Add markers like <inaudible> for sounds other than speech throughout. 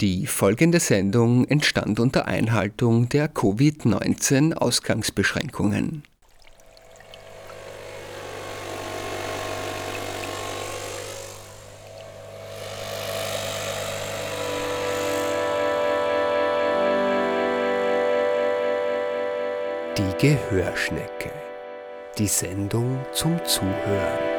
Die folgende Sendung entstand unter Einhaltung der Covid-19-Ausgangsbeschränkungen. Die Gehörschnecke. Die Sendung zum Zuhören.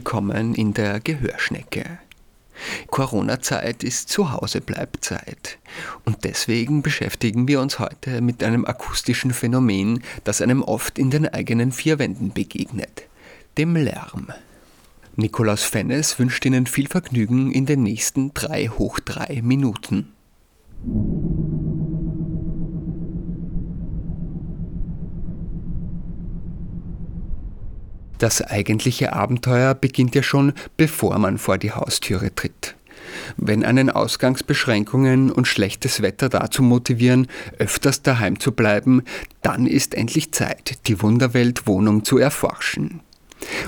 Willkommen in der Gehörschnecke. Corona-Zeit ist Zuhause-Bleibzeit. Und deswegen beschäftigen wir uns heute mit einem akustischen Phänomen, das einem oft in den eigenen vier Wänden begegnet: dem Lärm. Nikolaus Fennes wünscht Ihnen viel Vergnügen in den nächsten drei hoch drei Minuten. Das eigentliche Abenteuer beginnt ja schon, bevor man vor die Haustüre tritt. Wenn einen Ausgangsbeschränkungen und schlechtes Wetter dazu motivieren, öfters daheim zu bleiben, dann ist endlich Zeit, die Wunderwelt-Wohnung zu erforschen.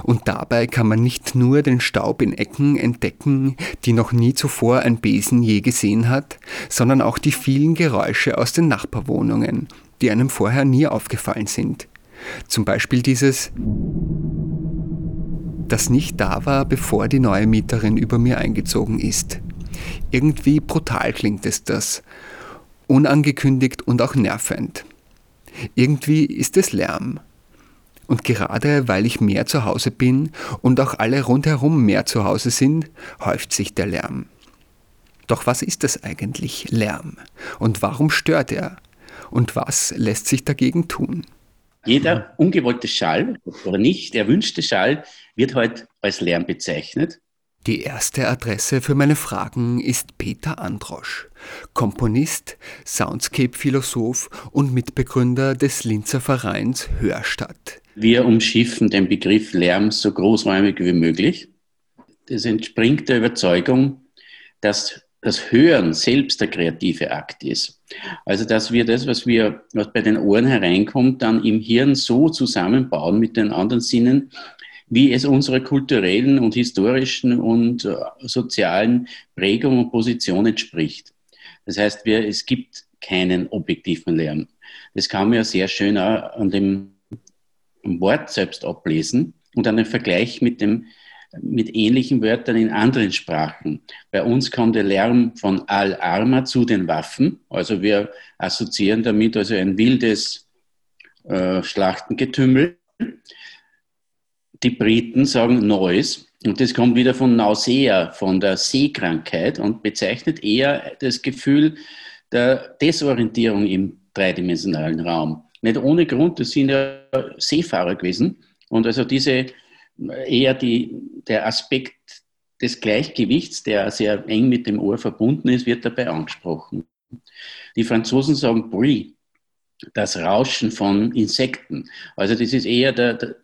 Und dabei kann man nicht nur den Staub in Ecken entdecken, die noch nie zuvor ein Besen je gesehen hat, sondern auch die vielen Geräusche aus den Nachbarwohnungen, die einem vorher nie aufgefallen sind. Zum Beispiel dieses das nicht da war, bevor die neue Mieterin über mir eingezogen ist. Irgendwie brutal klingt es das. Unangekündigt und auch nervend. Irgendwie ist es Lärm. Und gerade weil ich mehr zu Hause bin und auch alle rundherum mehr zu Hause sind, häuft sich der Lärm. Doch was ist das eigentlich, Lärm? Und warum stört er? Und was lässt sich dagegen tun? Jeder ungewollte Schall oder nicht erwünschte Schall wird heute als Lärm bezeichnet. Die erste Adresse für meine Fragen ist Peter Androsch, Komponist, Soundscape-Philosoph und Mitbegründer des Linzer Vereins Hörstadt. Wir umschiffen den Begriff Lärm so großräumig wie möglich. Das entspringt der Überzeugung, dass das Hören selbst der kreative Akt ist. Also, dass wir das, was wir, was bei den Ohren hereinkommt, dann im Hirn so zusammenbauen mit den anderen Sinnen, wie es unserer kulturellen und historischen und äh, sozialen Prägung und Position entspricht. Das heißt, wir, es gibt keinen objektiven Lärm. Das kann man ja sehr schön auch an dem Wort selbst ablesen und an dem Vergleich mit dem mit ähnlichen Wörtern in anderen Sprachen. Bei uns kommt der Lärm von Al-Arma zu den Waffen. Also wir assoziieren damit also ein wildes äh, Schlachtengetümmel. Die Briten sagen Noise. Und das kommt wieder von Nausea, von der Seekrankheit und bezeichnet eher das Gefühl der Desorientierung im dreidimensionalen Raum. Nicht ohne Grund, das sind ja Seefahrer gewesen. Und also diese eher die, der Aspekt des Gleichgewichts, der sehr eng mit dem Ohr verbunden ist, wird dabei angesprochen. Die Franzosen sagen Bruit, das Rauschen von Insekten. Also das ist eher der, der,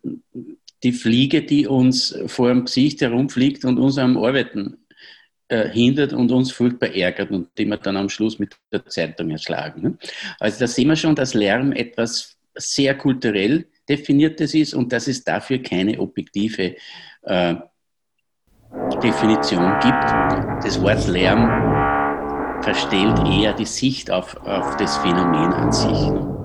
die Fliege, die uns vor dem Gesicht herumfliegt und uns am Arbeiten äh, hindert und uns furchtbar ärgert und die wir dann am Schluss mit der Zeitung erschlagen. Ne? Also da sehen wir schon, dass Lärm etwas sehr kulturell definiertes ist und dass es dafür keine objektive äh, Definition gibt. Das Wort Lärm verstellt eher die Sicht auf, auf das Phänomen an sich.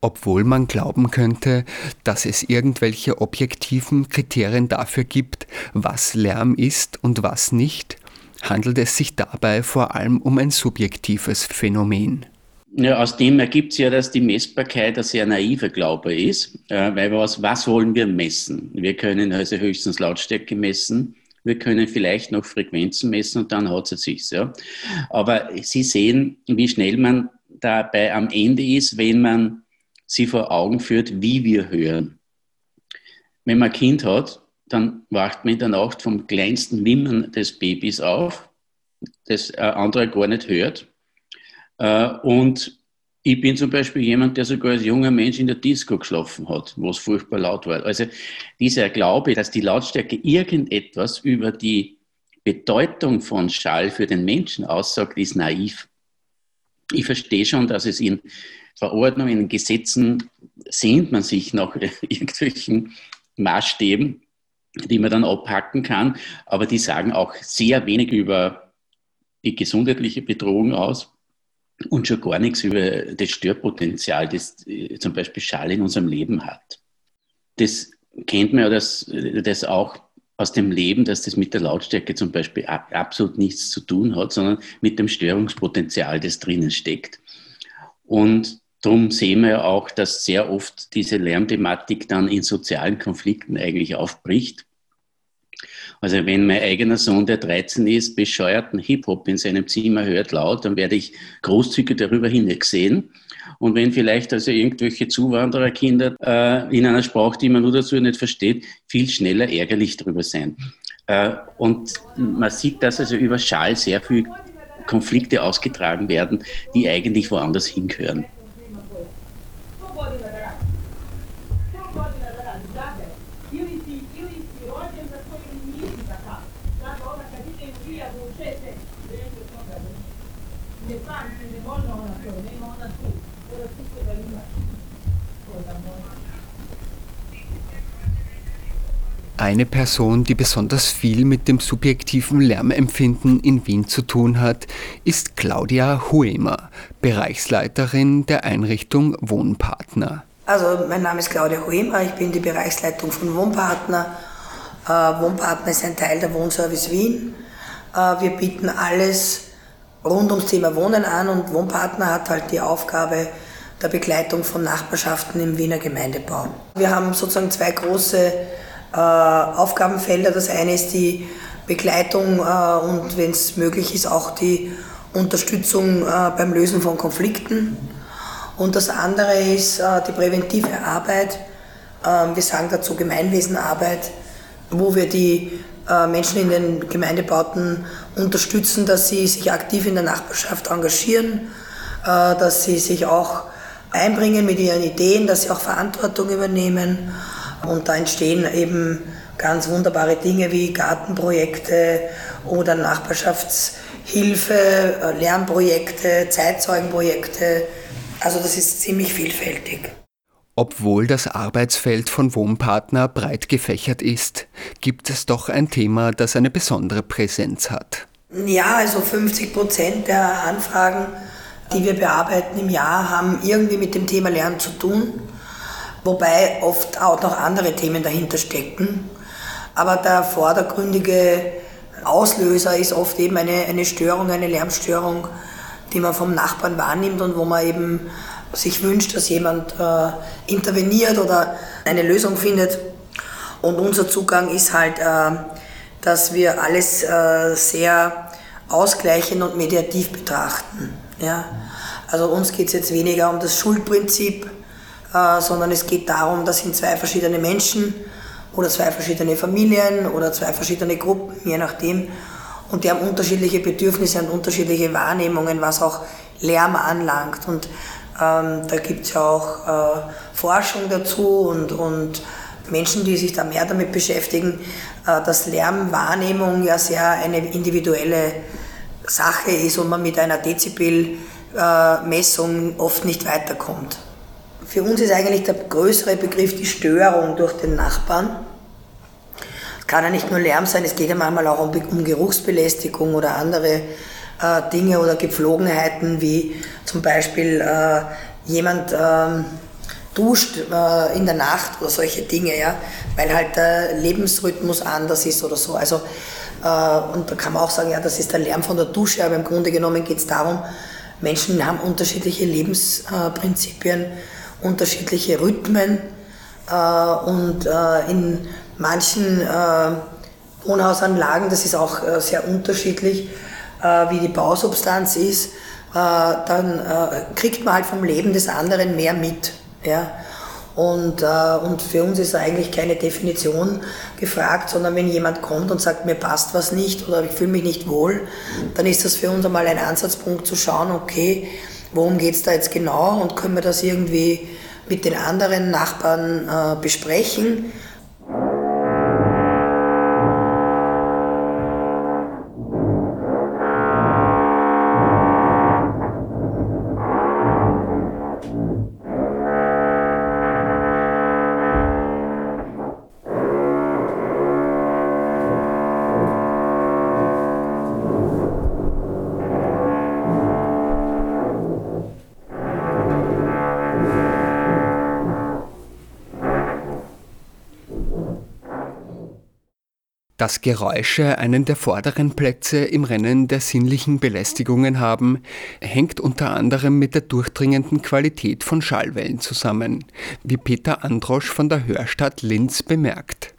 Obwohl man glauben könnte, dass es irgendwelche objektiven Kriterien dafür gibt, was Lärm ist und was nicht, handelt es sich dabei vor allem um ein subjektives Phänomen. Ja, aus dem ergibt es ja, dass die Messbarkeit ein sehr naiver Glaube ist, äh, weil was, was wollen wir messen? Wir können also höchstens Lautstärke messen, wir können vielleicht noch Frequenzen messen und dann hat es sich. Ja. Aber Sie sehen, wie schnell man dabei am Ende ist, wenn man sie vor Augen führt, wie wir hören. Wenn man ein Kind hat, dann wacht man in der Nacht vom kleinsten Wimmern des Babys auf das ein anderer gar nicht hört. Äh, und ich bin zum Beispiel jemand, der sogar als junger Mensch in der Disco geschlafen hat, wo es furchtbar laut war. Also dieser Glaube, dass die Lautstärke irgendetwas über die Bedeutung von Schall für den Menschen aussagt, ist naiv. Ich verstehe schon, dass es in Verordnungen, Gesetzen sehnt man sich nach <laughs> irgendwelchen Maßstäben, die man dann abhacken kann, aber die sagen auch sehr wenig über die gesundheitliche Bedrohung aus und schon gar nichts über das Störpotenzial, das äh, zum Beispiel Schall in unserem Leben hat. Das kennt man ja das, das auch aus dem Leben, dass das mit der Lautstärke zum Beispiel absolut nichts zu tun hat, sondern mit dem Störungspotenzial, das drinnen steckt. Und darum sehen wir auch, dass sehr oft diese Lärmthematik dann in sozialen Konflikten eigentlich aufbricht also wenn mein eigener Sohn, der 13 ist, bescheuerten Hip-Hop in seinem Zimmer hört laut, dann werde ich großzügig darüber hinwegsehen. Und wenn vielleicht also irgendwelche Zuwandererkinder äh, in einer Sprache, die man nur dazu nicht versteht, viel schneller ärgerlich darüber sein. Äh, und man sieht, dass also über Schall sehr viele Konflikte ausgetragen werden, die eigentlich woanders hingehören. Eine Person, die besonders viel mit dem subjektiven Lärmempfinden in Wien zu tun hat, ist Claudia Huemer, Bereichsleiterin der Einrichtung Wohnpartner. Also mein Name ist Claudia Huemer, ich bin die Bereichsleitung von Wohnpartner. Äh, Wohnpartner ist ein Teil der Wohnservice Wien. Äh, wir bieten alles rund ums Thema Wohnen an und Wohnpartner hat halt die Aufgabe der Begleitung von Nachbarschaften im Wiener Gemeindebau. Wir haben sozusagen zwei große äh, Aufgabenfelder. Das eine ist die Begleitung äh, und wenn es möglich ist auch die Unterstützung äh, beim Lösen von Konflikten. Und das andere ist die präventive Arbeit. Ähm, wir sagen dazu Gemeinwesenarbeit, wo wir die Menschen in den Gemeindebauten unterstützen, dass sie sich aktiv in der Nachbarschaft engagieren, dass sie sich auch einbringen mit ihren Ideen, dass sie auch Verantwortung übernehmen und da entstehen eben ganz wunderbare Dinge wie Gartenprojekte oder Nachbarschaftshilfe, äh, Lernprojekte, Zeitzeugenprojekte. Also das ist ziemlich vielfältig. Obwohl das Arbeitsfeld von Wohnpartner breit gefächert ist, gibt es doch ein Thema, das eine besondere Präsenz hat. Ja, also 50 Prozent der Anfragen, die wir bearbeiten im Jahr, haben irgendwie mit dem Thema Lernen zu tun wobei oft auch noch andere Themen dahinter stecken. Aber der vordergründige Auslöser ist oft eben eine, eine Störung, eine Lärmstörung, die man vom Nachbarn wahrnimmt und wo man eben sich wünscht, dass jemand äh, interveniert oder eine Lösung findet. Und unser Zugang ist halt, äh, dass wir alles äh, sehr ausgleichend und mediativ betrachten. Ja? Also uns geht es jetzt weniger um das Schuldprinzip, äh, sondern es geht darum, dass sind zwei verschiedene Menschen oder zwei verschiedene Familien oder zwei verschiedene Gruppen, je nachdem, und die haben unterschiedliche Bedürfnisse und unterschiedliche Wahrnehmungen, was auch Lärm anlangt. Und ähm, da gibt es ja auch äh, Forschung dazu und, und Menschen, die sich da mehr damit beschäftigen, äh, dass Lärmwahrnehmung ja sehr eine individuelle Sache ist und man mit einer Dezibel-Messung oft nicht weiterkommt. Für uns ist eigentlich der größere Begriff die Störung durch den Nachbarn. Es kann ja nicht nur Lärm sein, es geht ja manchmal auch um, um Geruchsbelästigung oder andere äh, Dinge oder Gepflogenheiten, wie zum Beispiel äh, jemand äh, duscht äh, in der Nacht oder solche Dinge, ja, weil halt der Lebensrhythmus anders ist oder so. Also, äh, und da kann man auch sagen, ja, das ist der Lärm von der Dusche, aber im Grunde genommen geht es darum, Menschen haben unterschiedliche Lebensprinzipien unterschiedliche Rhythmen äh, und äh, in manchen äh, Wohnhausanlagen, das ist auch sehr unterschiedlich, wie die Bausubstanz ist, dann kriegt man halt vom Leben des anderen mehr mit. Ja? Und, äh, und für uns ist eigentlich keine Definition gefragt, sondern wenn jemand kommt und sagt, mir passt was nicht oder ich fühle mich nicht wohl, dann ist das für uns einmal ein Ansatzpunkt zu schauen, okay, worum geht es da jetzt genau und können wir das irgendwie mit den anderen Nachbarn äh, besprechen Dass Geräusche einen der vorderen Plätze im Rennen der sinnlichen Belästigungen haben, hängt unter anderem mit der durchdringenden Qualität von Schallwellen zusammen, wie Peter Androsch von der Hörstadt Linz bemerkt.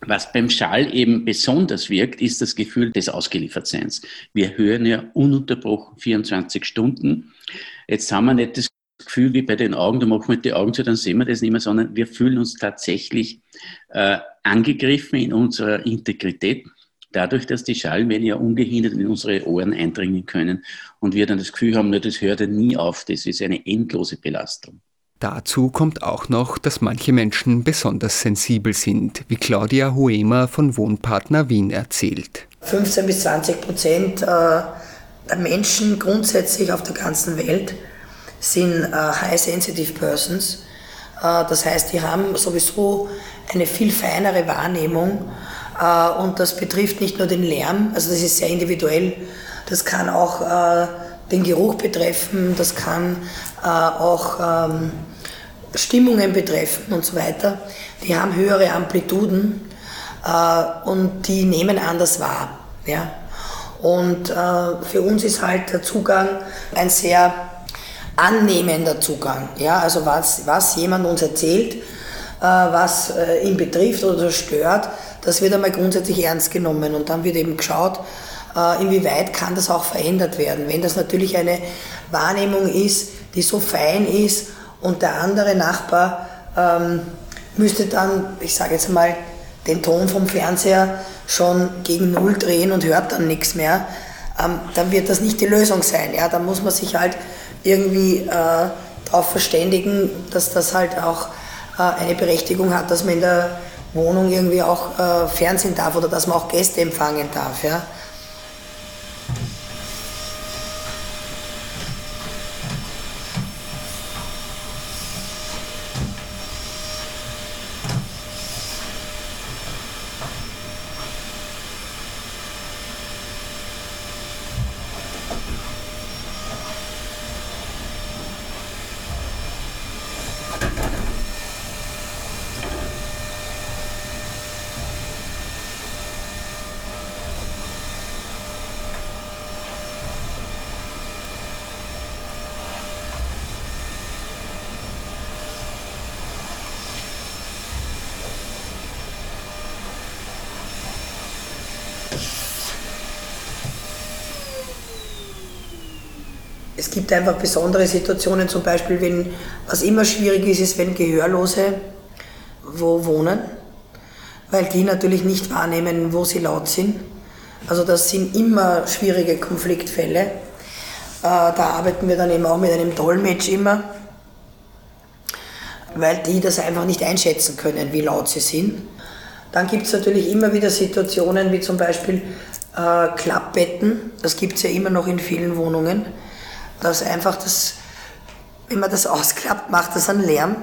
Was beim Schall eben besonders wirkt, ist das Gefühl des Ausgeliefertseins. Wir hören ja ununterbrochen 24 Stunden. Jetzt haben wir nicht das Gefühl wie bei den Augen, da machen wir die Augen zu, dann sehen wir das nicht mehr, sondern wir fühlen uns tatsächlich äh, angegriffen in unserer Integrität, dadurch, dass die Schallwellen ja ungehindert in unsere Ohren eindringen können und wir dann das Gefühl haben, nur das hört ja nie auf, das ist eine endlose Belastung. Dazu kommt auch noch, dass manche Menschen besonders sensibel sind, wie Claudia Huemer von Wohnpartner Wien erzählt. 15 bis 20 Prozent äh, der Menschen grundsätzlich auf der ganzen Welt sind äh, High Sensitive Persons. Äh, das heißt, die haben sowieso eine viel feinere Wahrnehmung und das betrifft nicht nur den Lärm, also das ist sehr individuell, das kann auch den Geruch betreffen, das kann auch ähm, Stimmungen betreffen und so weiter, die haben höhere Amplituden äh, und die nehmen anders wahr. Ja? Und äh, für uns ist halt der Zugang ein sehr annehmender Zugang. Ja? Also was, was jemand uns erzählt, äh, was äh, ihn betrifft oder stört, das wird einmal grundsätzlich ernst genommen und dann wird eben geschaut, äh, inwieweit kann das auch verändert werden. Wenn das natürlich eine Wahrnehmung ist, die so fein ist und der andere Nachbar ähm, müsste dann, ich sage jetzt mal, den Ton vom Fernseher schon gegen Null drehen und hört dann nichts mehr, ähm, dann wird das nicht die Lösung sein. Ja? Da muss man sich halt irgendwie äh, darauf verständigen, dass das halt auch äh, eine Berechtigung hat, dass man in der Wohnung irgendwie auch äh, Fernsehen darf oder dass man auch Gäste empfangen darf. Ja? Es gibt einfach besondere Situationen, zum Beispiel, wenn, was immer schwierig ist, ist, wenn Gehörlose wo wohnen, weil die natürlich nicht wahrnehmen, wo sie laut sind. Also das sind immer schwierige Konfliktfälle. Äh, da arbeiten wir dann eben auch mit einem Dolmetsch immer, weil die das einfach nicht einschätzen können, wie laut sie sind. Dann gibt es natürlich immer wieder Situationen wie zum Beispiel äh, Klappbetten, das gibt es ja immer noch in vielen Wohnungen dass einfach das, wenn man das ausklappt, macht das einen Lärm.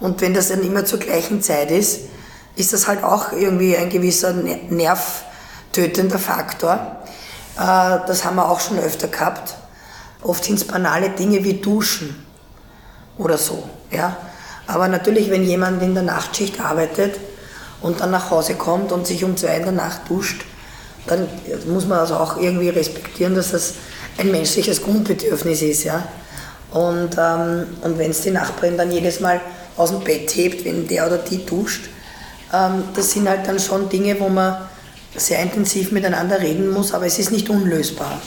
Und wenn das dann immer zur gleichen Zeit ist, ist das halt auch irgendwie ein gewisser nervtötender Faktor. Äh, das haben wir auch schon öfter gehabt. Oft sind es banale Dinge wie Duschen oder so. Ja? Aber natürlich, wenn jemand in der Nachtschicht arbeitet und dann nach Hause kommt und sich um zwei in der Nacht duscht, dann muss man also auch irgendwie respektieren, dass das ein menschliches Grundbedürfnis ist. Ja? Und, ähm, und wenn es die Nachbarin dann jedes Mal aus dem Bett hebt, wenn der oder die duscht, ähm, das sind halt dann schon Dinge, wo man sehr intensiv miteinander reden muss, aber es ist nicht unlösbar.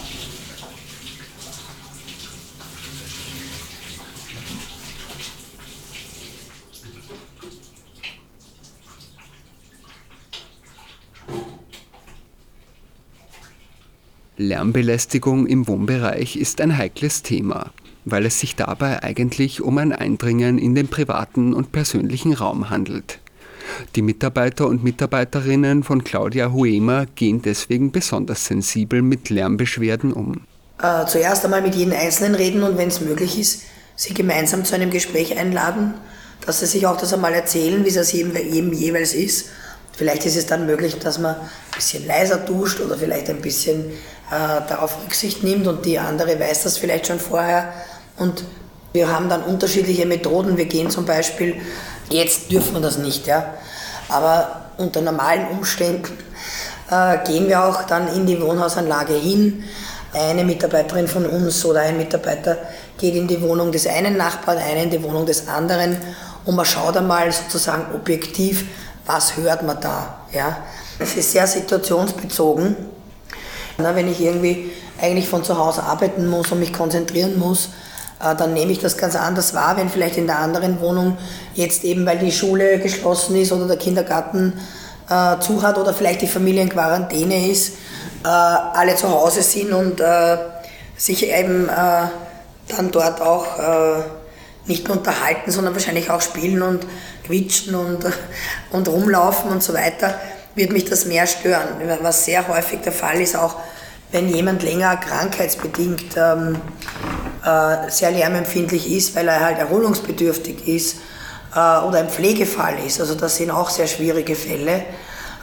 Lärmbelästigung im Wohnbereich ist ein heikles Thema, weil es sich dabei eigentlich um ein Eindringen in den privaten und persönlichen Raum handelt. Die Mitarbeiter und Mitarbeiterinnen von Claudia Huemer gehen deswegen besonders sensibel mit Lärmbeschwerden um. Äh, zuerst einmal mit jedem Einzelnen reden und wenn es möglich ist, sie gemeinsam zu einem Gespräch einladen, dass sie sich auch das einmal erzählen, wie es jedem, jedem jeweils ist. Vielleicht ist es dann möglich, dass man ein bisschen leiser duscht oder vielleicht ein bisschen darauf Rücksicht nimmt und die andere weiß das vielleicht schon vorher. Und wir haben dann unterschiedliche Methoden. Wir gehen zum Beispiel, jetzt dürfen wir das nicht, ja, aber unter normalen Umständen äh, gehen wir auch dann in die Wohnhausanlage hin. Eine Mitarbeiterin von uns oder ein Mitarbeiter geht in die Wohnung des einen Nachbarn, eine in die Wohnung des anderen und man schaut einmal sozusagen objektiv, was hört man da. Ja? Es ist sehr situationsbezogen. Na, wenn ich irgendwie eigentlich von zu Hause arbeiten muss und mich konzentrieren muss, äh, dann nehme ich das ganz anders wahr, wenn vielleicht in der anderen Wohnung jetzt eben, weil die Schule geschlossen ist oder der Kindergarten äh, zu hat oder vielleicht die Familie in Quarantäne ist, äh, alle zu Hause sind und äh, sich eben äh, dann dort auch äh, nicht nur unterhalten, sondern wahrscheinlich auch spielen und quietschen und, <laughs> und rumlaufen und so weiter, wird mich das mehr stören. Was sehr häufig der Fall ist, auch wenn jemand länger krankheitsbedingt ähm, äh, sehr lärmempfindlich ist, weil er halt erholungsbedürftig ist äh, oder ein Pflegefall ist. Also das sind auch sehr schwierige Fälle,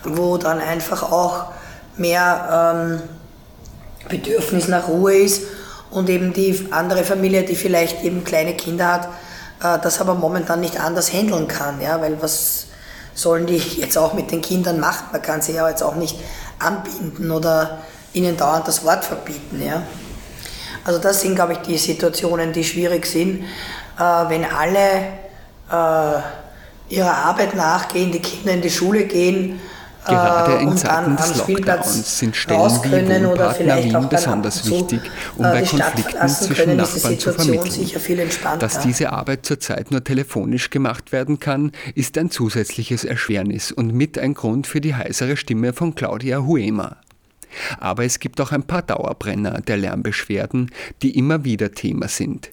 wo dann einfach auch mehr ähm, Bedürfnis nach Ruhe ist und eben die andere Familie, die vielleicht eben kleine Kinder hat, äh, das aber momentan nicht anders handeln kann, ja, weil was sollen die jetzt auch mit den Kindern machen? Man kann sie ja jetzt auch nicht anbinden oder ihnen dauernd das Wort verbieten, ja. Also das sind, glaube ich, die Situationen, die schwierig sind, äh, wenn alle äh, ihrer Arbeit nachgehen, die Kinder in die Schule gehen, Gerade äh, in Zeiten des Lockdowns sind Stellen wie Wohnpartner Wien besonders wichtig, um bei Konflikten zwischen Nachbarn zu vermitteln. Dass diese Arbeit zurzeit nur telefonisch gemacht werden kann, ist ein zusätzliches Erschwernis und mit ein Grund für die heisere Stimme von Claudia Huema. Aber es gibt auch ein paar Dauerbrenner der Lärmbeschwerden, die immer wieder Thema sind.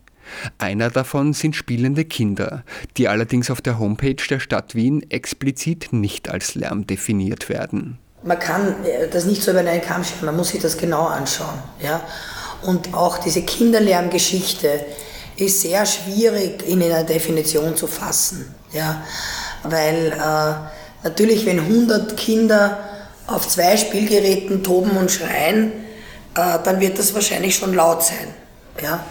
Einer davon sind spielende Kinder, die allerdings auf der Homepage der Stadt Wien explizit nicht als Lärm definiert werden. Man kann äh, das nicht so über einen Kamm scheren, man muss sich das genau anschauen. Ja? Und auch diese Kinderlärmgeschichte ist sehr schwierig in einer Definition zu fassen. Ja? Weil äh, natürlich, wenn 100 Kinder auf zwei Spielgeräten toben und schreien, äh, dann wird das wahrscheinlich schon laut sein. Ja?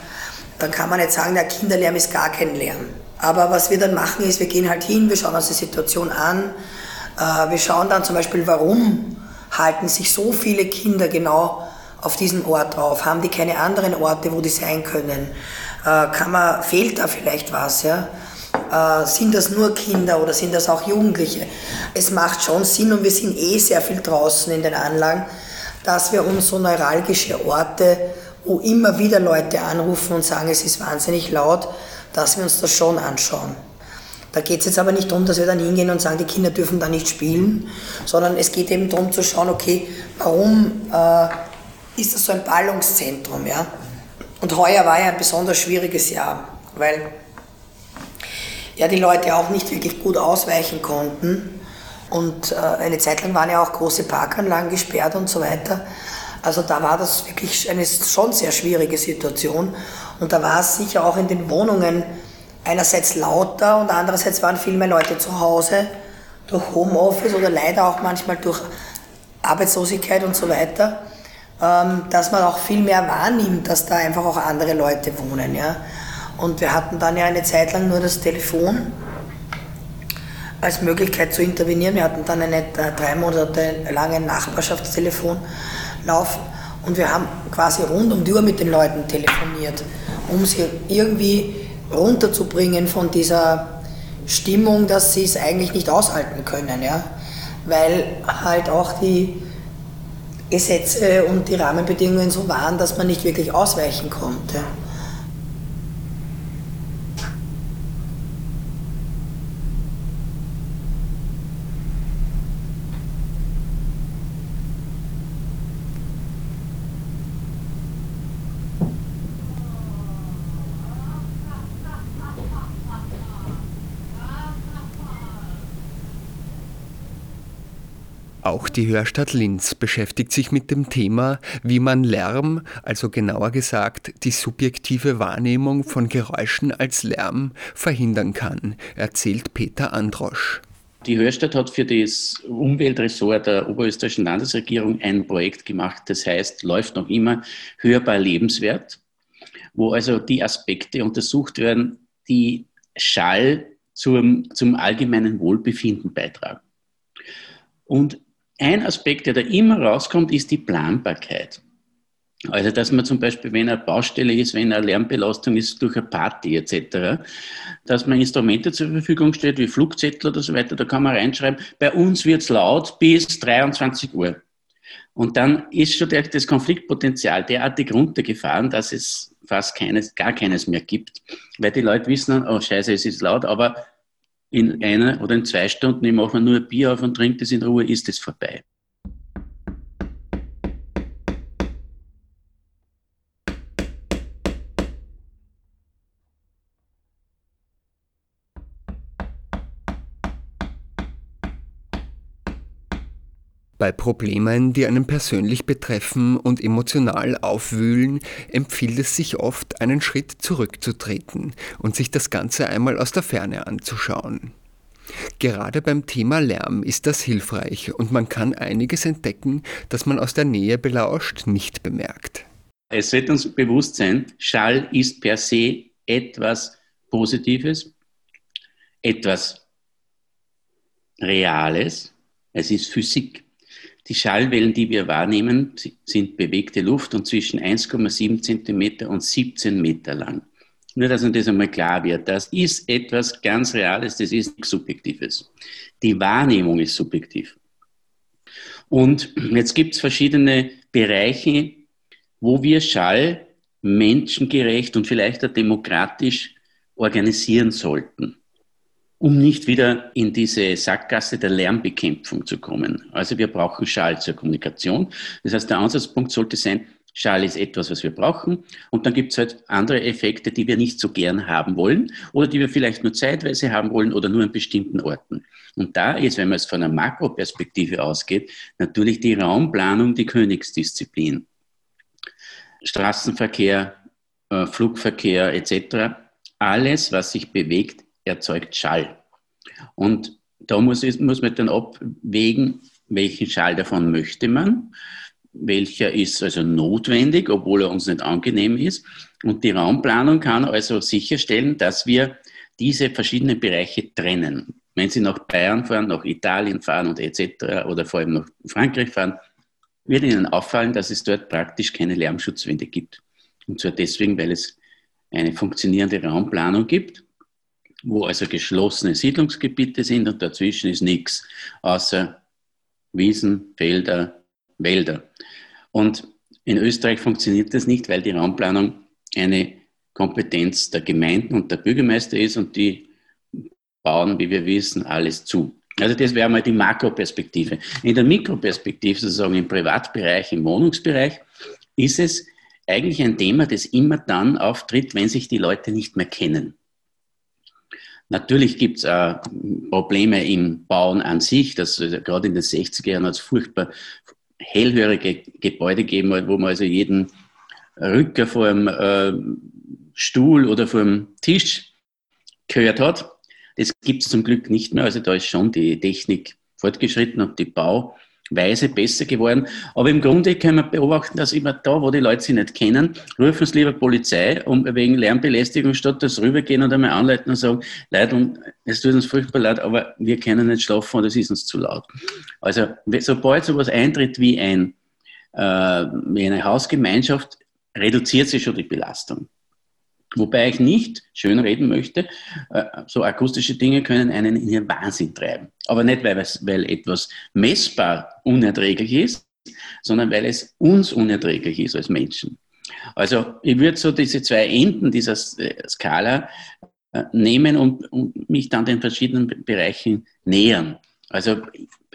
Dann kann man nicht sagen, der Kinderlärm ist gar kein Lärm. Aber was wir dann machen ist, wir gehen halt hin, wir schauen uns die Situation an, äh, wir schauen dann zum Beispiel, warum halten sich so viele Kinder genau auf diesen Ort auf? Haben die keine anderen Orte, wo die sein können? Äh, kann man, fehlt da vielleicht was? Ja? Äh, sind das nur Kinder oder sind das auch Jugendliche? Es macht schon Sinn und wir sind eh sehr viel draußen in den Anlagen, dass wir uns so neuralgische Orte wo immer wieder Leute anrufen und sagen, es ist wahnsinnig laut, dass wir uns das schon anschauen. Da geht es jetzt aber nicht darum, dass wir dann hingehen und sagen, die Kinder dürfen da nicht spielen, sondern es geht eben darum zu schauen, okay, warum äh, ist das so ein Ballungszentrum? Ja? Und heuer war ja ein besonders schwieriges Jahr, weil ja die Leute auch nicht wirklich gut ausweichen konnten. Und äh, eine Zeit lang waren ja auch große Parkanlagen gesperrt und so weiter. Also da war das wirklich eine schon sehr schwierige Situation. Und da war es sicher auch in den Wohnungen einerseits lauter und andererseits waren viel mehr Leute zu Hause durch Homeoffice oder leider auch manchmal durch Arbeitslosigkeit und so weiter, ähm, dass man auch viel mehr wahrnimmt, dass da einfach auch andere Leute wohnen. Ja. Und wir hatten dann ja eine Zeit lang nur das Telefon als Möglichkeit zu intervenieren. Wir hatten dann eine äh, drei Monate lange Nachbarschaftstelefon laufen. Und wir haben quasi rund um die Uhr mit den Leuten telefoniert, um sie irgendwie runterzubringen von dieser Stimmung, dass sie es eigentlich nicht aushalten können. Ja? Weil halt auch die Gesetze und die Rahmenbedingungen so waren, dass man nicht wirklich ausweichen konnte. Auch die Hörstadt Linz beschäftigt sich mit dem Thema, wie man Lärm, also genauer gesagt die subjektive Wahrnehmung von Geräuschen als Lärm, verhindern kann, erzählt Peter Androsch. Die Hörstadt hat für das Umweltressort der oberösterreichischen Landesregierung ein Projekt gemacht, das heißt, läuft noch immer hörbar lebenswert, wo also die Aspekte untersucht werden, die Schall zum, zum allgemeinen Wohlbefinden beitragen. Und ein Aspekt, der da immer rauskommt, ist die Planbarkeit. Also, dass man zum Beispiel, wenn eine Baustelle ist, wenn eine Lärmbelastung ist durch eine Party etc., dass man Instrumente zur Verfügung stellt, wie Flugzettel oder so weiter, da kann man reinschreiben, bei uns wird es laut bis 23 Uhr. Und dann ist schon das Konfliktpotenzial derartig runtergefahren, dass es fast keines, gar keines mehr gibt. Weil die Leute wissen oh scheiße, es ist laut, aber in einer oder in zwei Stunden, ich mache mir nur ein Bier auf und trinke das in Ruhe, ist es vorbei. Bei Problemen, die einen persönlich betreffen und emotional aufwühlen, empfiehlt es sich oft, einen Schritt zurückzutreten und sich das Ganze einmal aus der Ferne anzuschauen. Gerade beim Thema Lärm ist das hilfreich und man kann einiges entdecken, das man aus der Nähe belauscht nicht bemerkt. Es wird uns bewusst sein, Schall ist per se etwas Positives, etwas Reales, es ist Physik. Die Schallwellen, die wir wahrnehmen, sind bewegte Luft und zwischen 1,7 Zentimeter und 17 Meter lang. Nur, dass uns das einmal klar wird. Das ist etwas ganz Reales, das ist nichts Subjektives. Die Wahrnehmung ist subjektiv. Und jetzt gibt es verschiedene Bereiche, wo wir Schall menschengerecht und vielleicht auch demokratisch organisieren sollten um nicht wieder in diese Sackgasse der Lärmbekämpfung zu kommen. Also wir brauchen Schall zur Kommunikation. Das heißt, der Ansatzpunkt sollte sein, Schall ist etwas, was wir brauchen. Und dann gibt es halt andere Effekte, die wir nicht so gern haben wollen oder die wir vielleicht nur zeitweise haben wollen oder nur an bestimmten Orten. Und da ist, wenn man es von einer Makroperspektive ausgeht, natürlich die Raumplanung die Königsdisziplin. Straßenverkehr, äh, Flugverkehr etc. Alles, was sich bewegt, erzeugt Schall. Und da muss, muss man dann abwägen, welchen Schall davon möchte man, welcher ist also notwendig, obwohl er uns nicht angenehm ist. Und die Raumplanung kann also sicherstellen, dass wir diese verschiedenen Bereiche trennen. Wenn Sie nach Bayern fahren, nach Italien fahren und etc. oder vor allem nach Frankreich fahren, wird Ihnen auffallen, dass es dort praktisch keine Lärmschutzwände gibt. Und zwar deswegen, weil es eine funktionierende Raumplanung gibt wo also geschlossene Siedlungsgebiete sind und dazwischen ist nichts, außer Wiesen, Felder, Wälder. Und in Österreich funktioniert das nicht, weil die Raumplanung eine Kompetenz der Gemeinden und der Bürgermeister ist und die bauen, wie wir wissen, alles zu. Also das wäre mal die Makroperspektive. In der Mikroperspektive, sozusagen im Privatbereich, im Wohnungsbereich, ist es eigentlich ein Thema, das immer dann auftritt, wenn sich die Leute nicht mehr kennen. Natürlich gibt es äh, Probleme im Bauen an sich. Das, also gerade in den 60er Jahren hat es furchtbar hellhörige Gebäude gegeben, wo man also jeden Rücker vor dem äh, Stuhl oder vor dem Tisch gehört hat. Das gibt es zum Glück nicht mehr. Also da ist schon die Technik fortgeschritten und die Bau Weise besser geworden. Aber im Grunde können wir beobachten, dass immer da, wo die Leute sich nicht kennen, rufen sie lieber Polizei um wegen Lärmbelästigung, statt sie rübergehen und einmal anleiten und sagen, Leute, es tut uns furchtbar leid, aber wir können nicht schlafen und es ist uns zu laut. Also sobald sowas eintritt wie, ein, äh, wie eine Hausgemeinschaft, reduziert sich schon die Belastung. Wobei ich nicht schön reden möchte, äh, so akustische Dinge können einen in den Wahnsinn treiben. Aber nicht, weil, weil etwas messbar unerträglich ist, sondern weil es uns unerträglich ist als Menschen. Also ich würde so diese zwei Enden dieser äh, Skala äh, nehmen und, und mich dann den verschiedenen Bereichen nähern. Also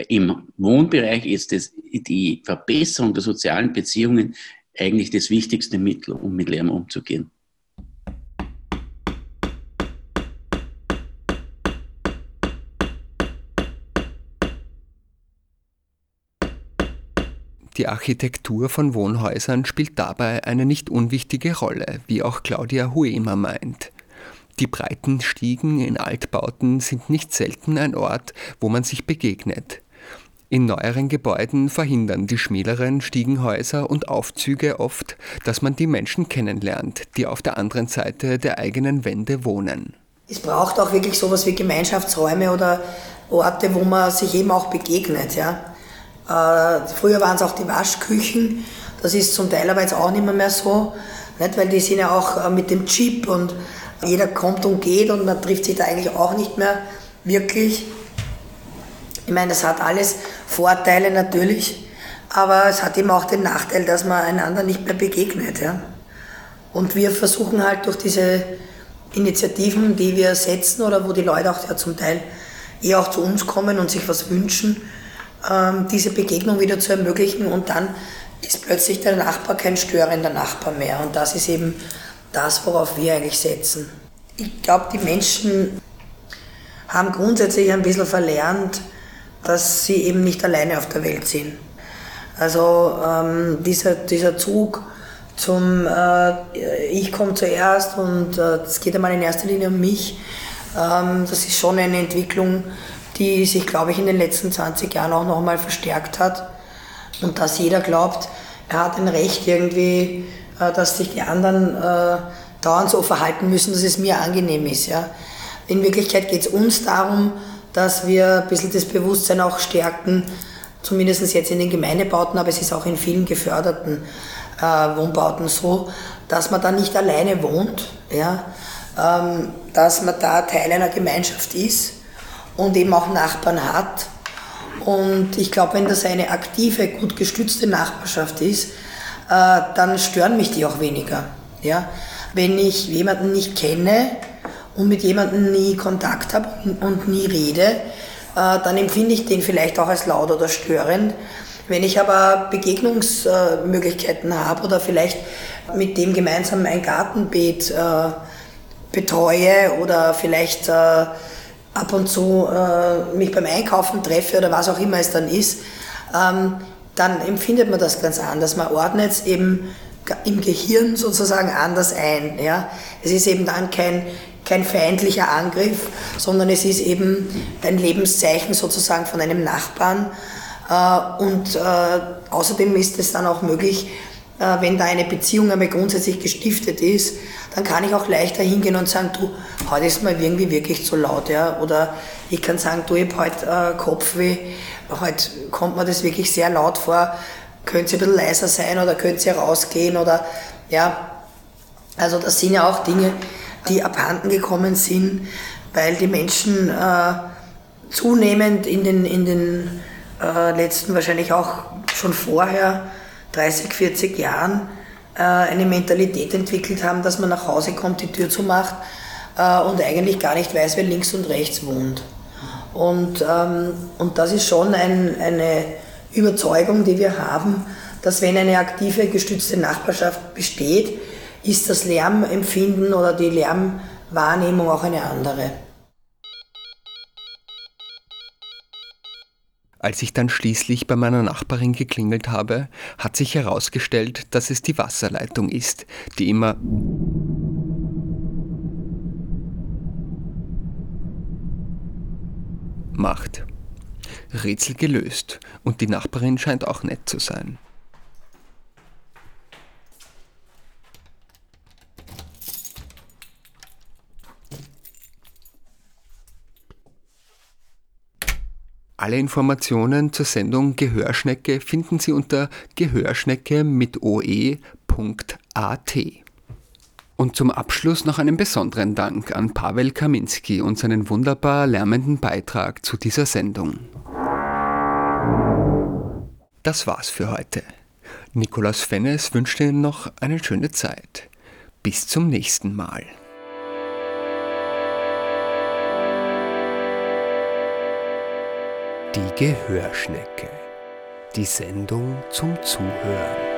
im Wohnbereich ist es die Verbesserung der sozialen Beziehungen eigentlich das wichtigste Mittel, um mit Lärm umzugehen. Die Architektur von Wohnhäusern spielt dabei eine nicht unwichtige Rolle, wie auch Claudia Huemer meint. Die breiten Stiegen in Altbauten sind nicht selten ein Ort, wo man sich begegnet. In neueren Gebäuden verhindern die schmäleren Stiegenhäuser und Aufzüge oft, dass man die Menschen kennenlernt, die auf der anderen Seite der eigenen Wände wohnen. Es braucht auch wirklich sowas wie Gemeinschaftsräume oder Orte, wo man sich eben auch begegnet. Ja. Äh, früher waren es auch die Waschküchen, das ist zum Teil aber jetzt auch nicht mehr, mehr so, nicht? weil die sind ja auch äh, mit dem Chip und jeder kommt und geht und man trifft sich da eigentlich auch nicht mehr wirklich. Ich meine, das hat alles Vorteile natürlich, aber es hat eben auch den Nachteil, dass man einander nicht mehr begegnet. Ja? Und wir versuchen halt durch diese Initiativen, die wir setzen oder wo die Leute auch ja zum Teil eher auch zu uns kommen und sich was wünschen, ähm, diese Begegnung wieder zu ermöglichen und dann ist plötzlich der Nachbar kein störender Nachbar mehr und das ist eben das, worauf wir eigentlich setzen. Ich glaube, die Menschen haben grundsätzlich ein bisschen verlernt, dass sie eben nicht alleine auf der Welt sind. Also ähm, dieser, dieser Zug zum äh, Ich komme zuerst und es äh, geht einmal in erster Linie um mich, ähm, das ist schon eine Entwicklung, die sich, glaube ich, in den letzten 20 Jahren auch nochmal verstärkt hat. Und dass jeder glaubt, er hat ein Recht irgendwie, äh, dass sich die anderen äh, dauernd so verhalten müssen, dass es mir angenehm ist. Ja. In Wirklichkeit geht es uns darum, dass wir ein bisschen das Bewusstsein auch stärken, zumindest jetzt in den Gemeindebauten, aber es ist auch in vielen geförderten äh, Wohnbauten so, dass man da nicht alleine wohnt, ja, ähm, dass man da Teil einer Gemeinschaft ist und eben auch Nachbarn hat. Und ich glaube, wenn das eine aktive, gut gestützte Nachbarschaft ist, äh, dann stören mich die auch weniger. Ja? Wenn ich jemanden nicht kenne, und mit jemandem nie Kontakt habe und nie rede, äh, dann empfinde ich den vielleicht auch als laut oder störend. Wenn ich aber Begegnungsmöglichkeiten habe oder vielleicht mit dem gemeinsam ein Gartenbeet äh, betreue oder vielleicht äh, ab und zu mich beim Einkaufen treffe oder was auch immer es dann ist, ähm, dann empfindet man das ganz anders. Man ordnet es eben im Gehirn sozusagen anders ein. Ja? Es ist eben dann kein kein feindlicher Angriff, sondern es ist eben ein Lebenszeichen sozusagen von einem Nachbarn. Äh, und äh, außerdem ist es dann auch möglich, äh, wenn da eine Beziehung einmal grundsätzlich gestiftet ist, dann kann ich auch leichter hingehen und sagen, du, heute ist mal irgendwie wirklich zu laut. Ja? Oder ich kann sagen, du, ich habe heute Kopfweh, heute kommt mir das wirklich sehr laut vor, könnt ihr ein bisschen leiser sein oder könnt ihr rausgehen oder ja. Also das sind ja auch Dinge, die abhanden gekommen sind, weil die Menschen äh, zunehmend in den, in den äh, letzten, wahrscheinlich auch schon vorher, 30, 40 Jahren, äh, eine Mentalität entwickelt haben, dass man nach Hause kommt, die Tür zumacht äh, und eigentlich gar nicht weiß, wer links und rechts wohnt. Und, ähm, und das ist schon ein, eine Überzeugung, die wir haben, dass wenn eine aktive, gestützte Nachbarschaft besteht, ist das Lärmempfinden oder die Lärmwahrnehmung auch eine andere. Als ich dann schließlich bei meiner Nachbarin geklingelt habe, hat sich herausgestellt, dass es die Wasserleitung ist, die immer macht. Rätsel gelöst und die Nachbarin scheint auch nett zu sein. Alle Informationen zur Sendung Gehörschnecke finden Sie unter gehörschnecke mit oe.at. Und zum Abschluss noch einen besonderen Dank an Pavel Kaminski und seinen wunderbar lärmenden Beitrag zu dieser Sendung. Das war's für heute. Nikolaus Fennes wünscht Ihnen noch eine schöne Zeit. Bis zum nächsten Mal. Die Gehörschnecke. Die Sendung zum Zuhören.